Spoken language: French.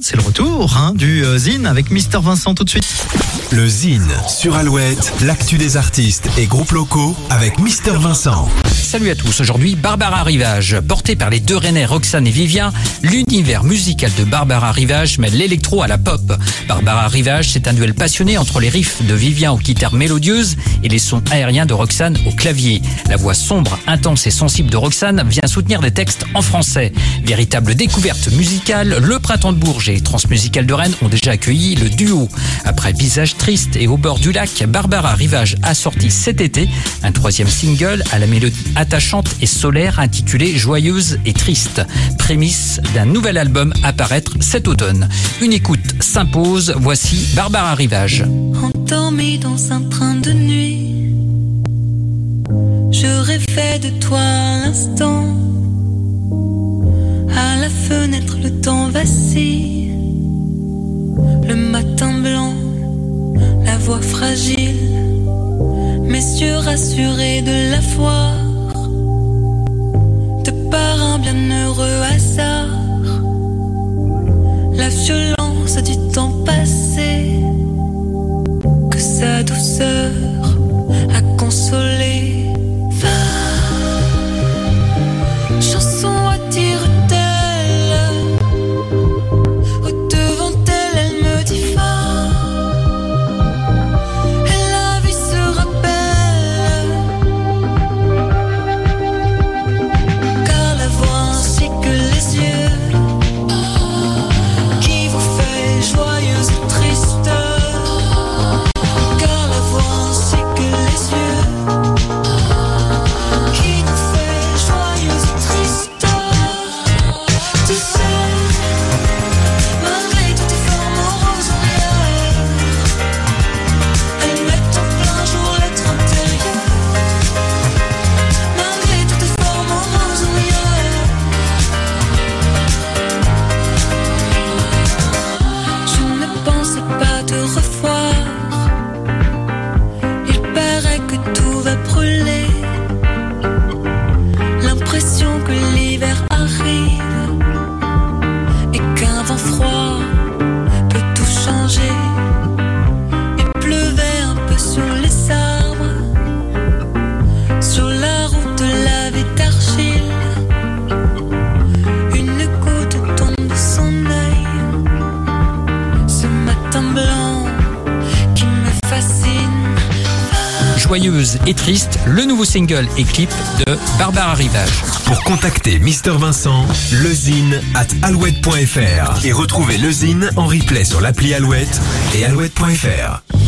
C'est le retour hein, du euh, Zine avec Mister Vincent tout de suite. Le Zine sur Alouette, l'actu des artistes et groupes locaux avec Mister Vincent. Salut à tous, aujourd'hui Barbara Rivage. Portée par les deux Rennais Roxane et Vivien, l'univers musical de Barbara Rivage mêle l'électro à la pop. Barbara Rivage, c'est un duel passionné entre les riffs de Vivien aux guitares mélodieuses et les sons aériens de Roxane au clavier. La voix sombre, intense et sensible de Roxane vient soutenir des textes en français. Véritable découverte musicale, le Printemps de Bourges et Transmusical de Rennes ont déjà accueilli le duo. Après Visage triste et au bord du lac, Barbara Rivage a sorti cet été un troisième single à la mélodie attachante et solaire intitulé Joyeuse et triste, prémisse d'un nouvel album à paraître cet automne. Une écoute s'impose, voici Barbara Rivage. Endormi dans un train de nuit, je rêvais de toi l'instant. À la fenêtre, le temps vacille. Le matin blanc, la voix fragile. Mes yeux rassurés de la voir. Douceur Joyeuse et triste, le nouveau single et clip de Barbara Rivage. Pour contacter Mister Vincent, lezine at alouette.fr et retrouver le Zine en replay sur l'appli Alouette et alouette.fr.